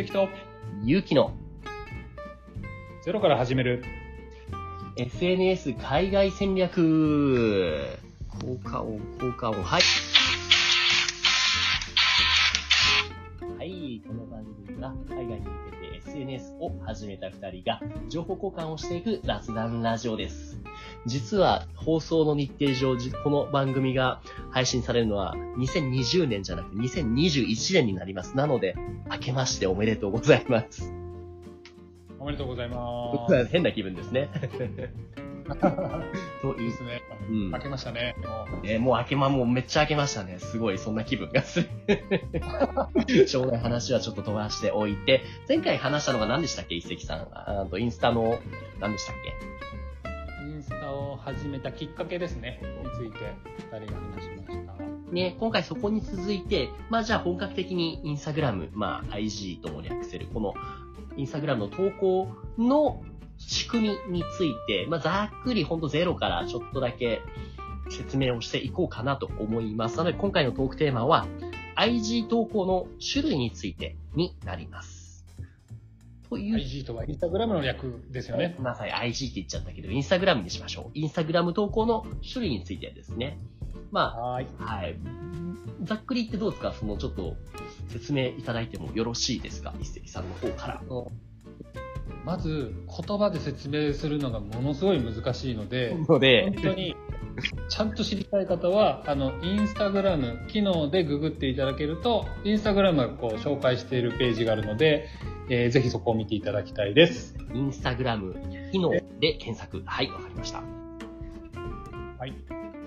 石と。勇気の。ゼロから始める。SNS 海外戦略。効果音、効果音、はい。はい、この番組は海外に向けて SNS を始めた二人が情報交換をしていく雑談ラジオです。実は放送の日程上、じこの番組が配信されるのは2020年じゃなくて2021年になります。なので、明けましておめでとうございます。おめでとうございま僕は変な気分ですね。とす。ですね。うん開けましたね。もえーもう明けま、もうめっちゃ明けましたね。すごい、そんな気分がする。しょうがない話はちょっと飛ばしておいて、前回話したのが何でしたっけ、一石さん。ああと、インスタの、何でしたっうインスタを始めたきっかけですね。について二人が話しました？ね、今回そこに続いて、まあじゃあ本格的にインスタグラム、まあ IG とも略せる、このインスタグラムの投稿の仕組みについて、まあざっくりほんとゼロからちょっとだけ説明をしていこうかなと思います。なので今回のトークテーマは IG 投稿の種類についてになります。という IG とはインスタグラムの略ですよねご。めんなさい、IG って言っちゃったけど、インスタグラムにしましょう。インスタグラム投稿の種類についてですね。まはーい。あ、はい。ざっくり言ってどうですか？そのちょっと説明いただいてもよろしいですか？一石さんの方から。まず、言葉で説明するのがものすごい難しいので、の本で、当に、ちゃんと知りたい方は、あの、インスタグラム機能でググっていただけると、インスタグラムがこう紹介しているページがあるので、えーぜひそこを見ていただきたいです。インスタグラム機能で検索。はい、わかりました。はい。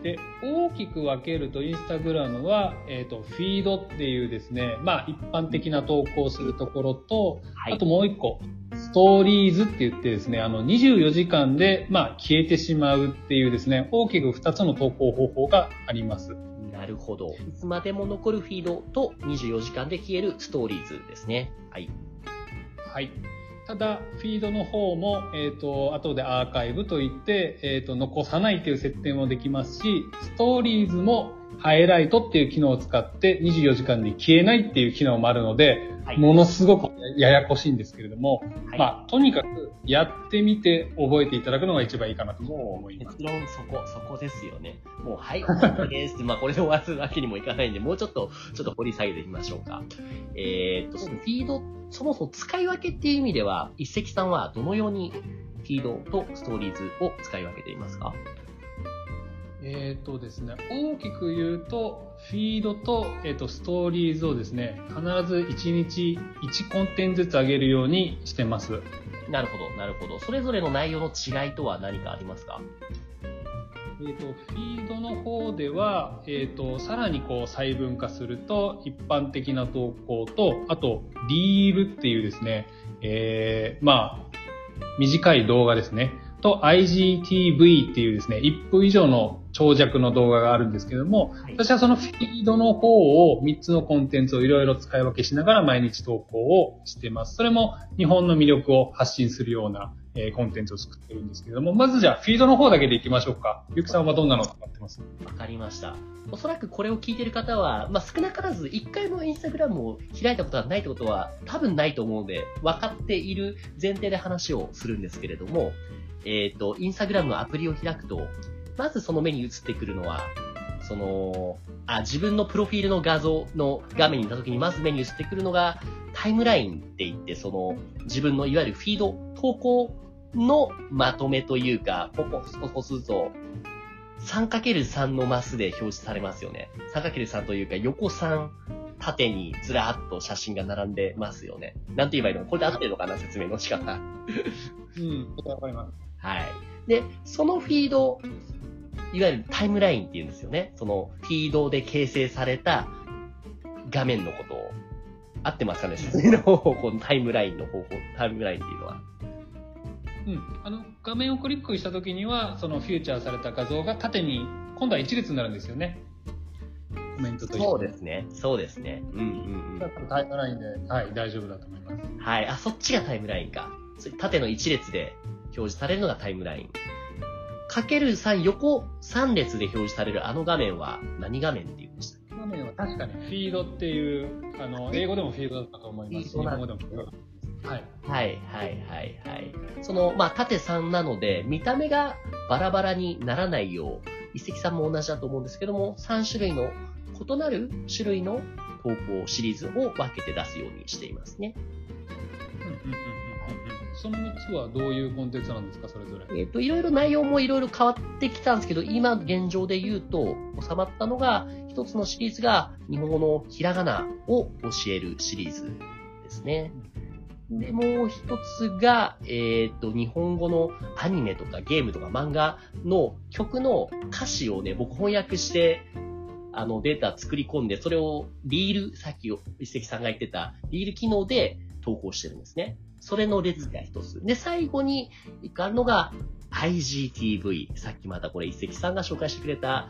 で、大きく分けると、インスタグラムは、えっ、と、フィードっていうですね、まあ、一般的な投稿をするところと、はいあと。もう一個、ストーリーズって言ってですね、あの、24時間で、まあ、消えてしまうっていうですね、大きく二つの投稿方法があります。なるほど。いつまでも残るフィードと24時間で消えるストーリーズですね。はい。はい。ただ、フィードの方も、えっ、と、後でアーカイブといって、えっ、と、残さないという設定もできますし、ストーリーズもハイライトっていう機能を使って24時間で消えないっていう機能もあるので、はい。ものすごくややこしいんですけれども、はいまあ、とにかくやってみて覚えていただくのが一番いいかなと思います。結論そこ、そこですよね。もう、はい、OK ですって。まあ、これで終わるわけにもいかないんで、もうちょっと、ちょっと掘り下げてみましょうか。えーっと、そのフィード、そもそも使い分けっていう意味では、一石さんはどのようにフィードとストーリーズを使い分けていますか？えっ、とですね、大きく言うと、フィードと,、えー、とストーリーズをですね、必ず1日1コンテンツずつ上げるようにしてます。なるほど、なるほど。それぞれの内容の違いとは何かありますか？えー、とフィードの方では、えー、とさらにこう細分化すると一般的な投稿とあとリールっていうですね、えーまあ短い動画ですねと IGTV っていうですね1分以上の長尺の動画があるんですけどもはい私はそのフィードの方を3つのコンテンツをいろいろ使い分けしながら毎日投稿をしてます。それも日本の魅力を発信するような、えーコンテンツを作ってるんですけれども、まずじゃあフィードの方だけでいきましょうか。ゆきさんはどんなの使ってます？わかりました。おそらくこれを聞いている方は、まあ、少なからず一回もインスタグラムを開いたことがないってことは多分ないと思うので、分かっている前提で話をするんですけれども、えっ、と、インスタグラムのアプリを開くと、まずその目に映ってくるのは、その、あ、自分のプロフィールの画像の画面にいた時にまず目に映ってくるのが、タイムラインって言って、その、自分のいわゆるフィード、投稿のまとめというか、ポコポコすると、3×3 のマスで表示されますよね。3×3 というか、横3、縦にずらーっと写真が並んでますよね。なんて言えばいいの？これで合ってるのかな？説明の仕方。うん、わかります。はい。で、そのフィード、いわゆるタイムラインって言うんですよね。そのフィードで形成された画面のことを。合ってますかね？説明の方法、このタイムラインの方法、タイムラインっていうのは。うん。あの、画面をクリックした時には、そのフューチャーされた画像が縦に、今度は一列になるんですよね。コメントとそうですね。そうですね。うんうんだからタイムラインで、はい、大丈夫だと思います。うん。はい。あ、そっちがタイムラインか。縦の一列で表示されるのがタイムライン。かける3、横3列で表示されるあの画面は何画面って言うんでしたっけ？ま去年は確かにフィードっていう、あの、英語でもフィードだったと思いますし、日本語でもフィードだったと思います。はい。はい、はい、はい、はい。その、まあ、縦3なので、見た目がバラバラにならないよう、一石さんも同じだと思うんですけども、3種類の異なる種類の投稿シリーズを分けて出すようにしていますね。うんうんうんその3つはどういうコンテンツなんですか、それぞれ？えっ、と、いろいろ内容もいろいろ変わってきたんですけど、今現状で言うと、収まったのが、一つのシリーズが日本語のひらがなを教えるシリーズですね。で、もう一つが、えっ、と、日本語のアニメとかゲームとか漫画の曲の歌詞をね、僕翻訳して、あの、データ作り込んで、それをリール、さっき一石さんが言ってた、リール機能で投稿してるんですね。それの列が一つ。で、最後に一個あるのが IGTV。さっきまたこれ一石さんが紹介してくれた、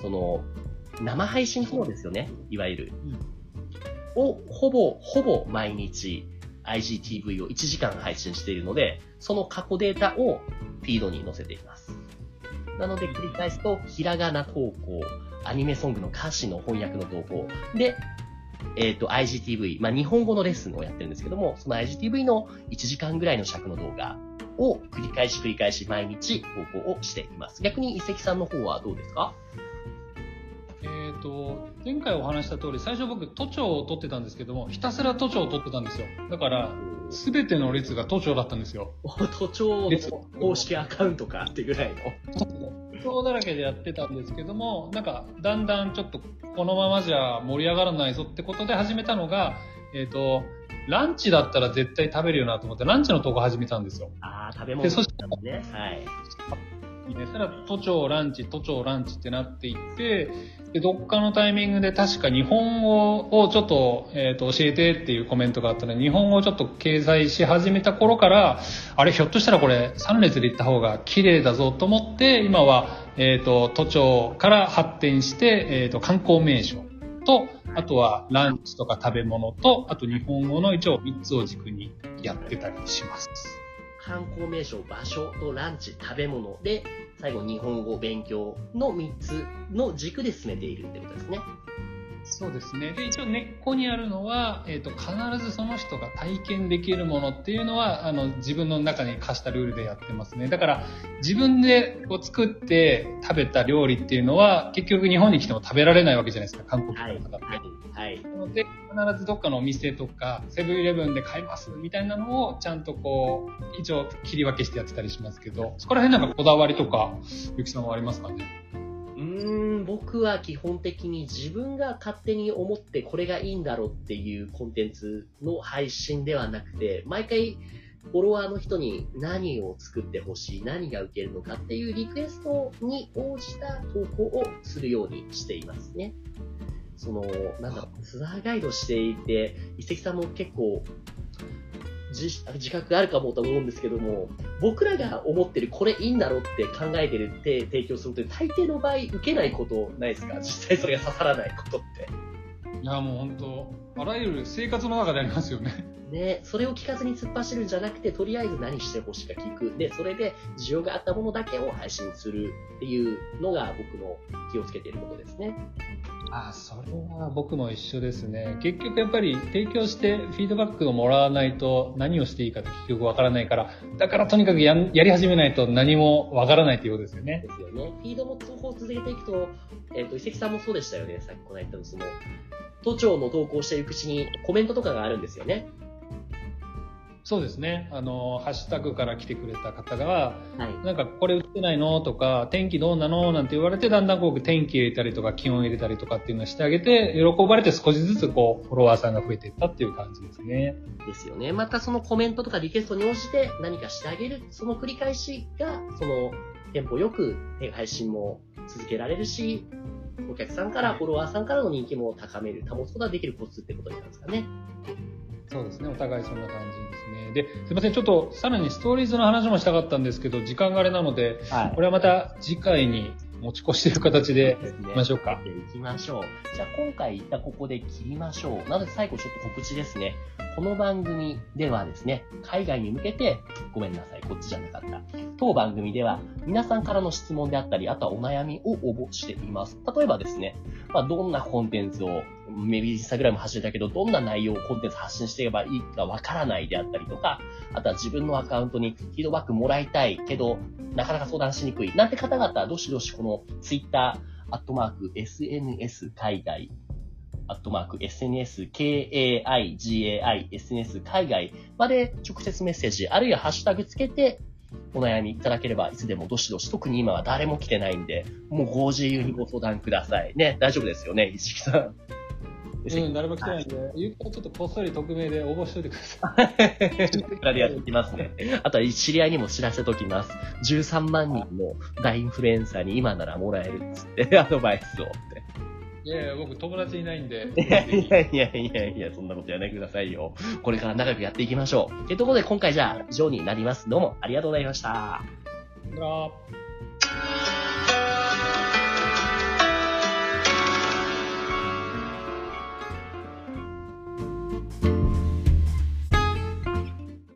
その、生配信機能ですよね。いわゆる。を、ほぼ、ほぼ毎日 IGTV を1時間配信しているので、その過去データをフィードに載せています。なので繰り返すと、ひらがな投稿、アニメソングの歌詞の翻訳の投稿、で、えっ、と、IGTV、まあ、日本語のレッスンをやってるんですけども、その IGTV の1時間ぐらいの尺の動画を繰り返し繰り返し毎日投稿をしています。逆に遺跡さんの方はどうですか？えっ、と、前回お話した通り、最初僕、都庁を取ってたんですけども、ひたすら都庁を取ってたんですよ。だから、すべての列が都庁だったんですよ。都庁列の公式アカウントか？ってぐらいの。都庁だらけでやってたんですけども、なんか、だんだんちょっと、このままじゃ盛り上がらないぞってことで始めたのが、えっ、と、ランチだったら絶対食べるよなと思って、ランチの投稿始めたんですよ。ああ、食べ物でそしね。はい。ね、たら都庁ランチ、都庁ランチってなっていって、で、どっかのタイミングで確か日本語をちょっと、えっ、と、教えてっていうコメントがあったので、日本語をちょっと掲載し始めた頃から、あれ、ひょっとしたらこれ3列で行った方が綺麗だぞと思って、今は、えっ、と、都庁から発展して、えっ、と、観光名所と、あとはランチとか食べ物と、あと日本語の一応3つを軸にやってたりします。観光名所、場所とランチ、食べ物で、最後日本語勉強の3つの軸で進めているってことですね。そうですね。で、一応根っこにあるのは、えっ、と、必ずその人が体験できるものっていうのは、あの、自分の中に課したルールでやってますね。だから、自分でこう作って食べた料理っていうのは、結局日本に来ても食べられないわけじゃないですか、韓国はい。の方って。はい。はい。なので、必ずどっかのお店とか、セブンイレブンで買いますみたいなのを、ちゃんとこう、一応切り分けしてやってたりしますけど、そこら辺なんかこだわりとか、ゆきさんはありますかね？僕は基本的に自分が勝手に思ってこれがいいんだろうっていうコンテンツの配信ではなくて、毎回フォロワーの人に何を作ってほしい、何が受けるのかっていうリクエストに応じた投稿をするようにしていますね。その、なんだろう、ツアーガイドしていて、一石さんも結構、自 自覚があるかもと思うんですけども、僕らが思ってるこれいいんだろうって考えてるって提供すると大抵の場合受けないことないですか？実際それが刺さらないことって。いや、もう本当あらゆる生活の中でありますよね。ね、それを聞かずに突っ走るんじゃなくて、とりあえず何してほしいか聞く。で、それで需要があったものだけを配信するっていうのが僕の気をつけていることですね。あそれは僕も一緒ですね。結局やっぱり提供してフィードバックをもらわないと何をしていいかって結局わからないから、だからとにかくやり始めないと何もわからないということですよね。ですよね。フィードも投稿を続けていくと、えっ、と、遺跡さんもそうでしたよね。さっきこの間その、都庁の投稿していくうちにコメントとかがあるんですよね。そうですね。あの、ハッシュタグから来てくれた方が、はい。なんかこれ売ってないのとか、天気どうなのなんて言われて、だんだんこう天気入れたりとか気温入れたりとかっていうのをしてあげて、喜ばれて少しずつこう、フォロワーさんが増えていったっていう感じですね。ですよね。またそのコメントとかリクエストに応じて何かしてあげる、その繰り返しが、その、テンポよく配信も続けられるし、お客さんから、フォロワーさんからの人気も高める、保つことができるコツってことになるんですかね。そうですね。お互いそんな感じですね。で、すいません。ちょっとさらにストーリーズの話もしたかったんですけど、時間があれなので、はこれはまた次回に持ち越している形でいきましょうか。で行きましょう。じゃあ今回一旦ここで切りましょう。なので最後ちょっと告知ですね。この番組ではですね、海外に向けて、ごめんなさい、こっちじゃなかった。当番組では、皆さんからの質問であったり、あとはお悩みを応募しています。例えばですね、まあ、どんなコンテンツを、メビインスタグラム発信だけど、どんな内容をコンテンツ発信していけばいいかわからないであったりとか、あとは自分のアカウントにフィードバックもらいたいけど、なかなか相談しにくい。なんて方々、どしどしこのツイッター、アットマーク、SNS 海外、アットマーク、SNS、KAIGAI、SNS 海外まで直接メッセージ、あるいはハッシュタグつけて、お悩みいただければいつでもどしどし、特に今は誰も来てないんで、もうご自由にご相談ください。ね、大丈夫ですよね、石木さん。うん、誰も来てないんで、ゆうきはちょっとこっそり匿名で応募しといてください。こちらでやっていきますね。あとは知り合いにも知らせときます。13万人の大インフルエンサーに今ならもらえるっつって、アドバイスをって。いやいや、僕友達いないんで。い やいやいやいやいや、そんなことやらないでくださいよ。これから仲良くやっていきましょう。というところで今回じゃあ以上になります。どうもありがとうございました。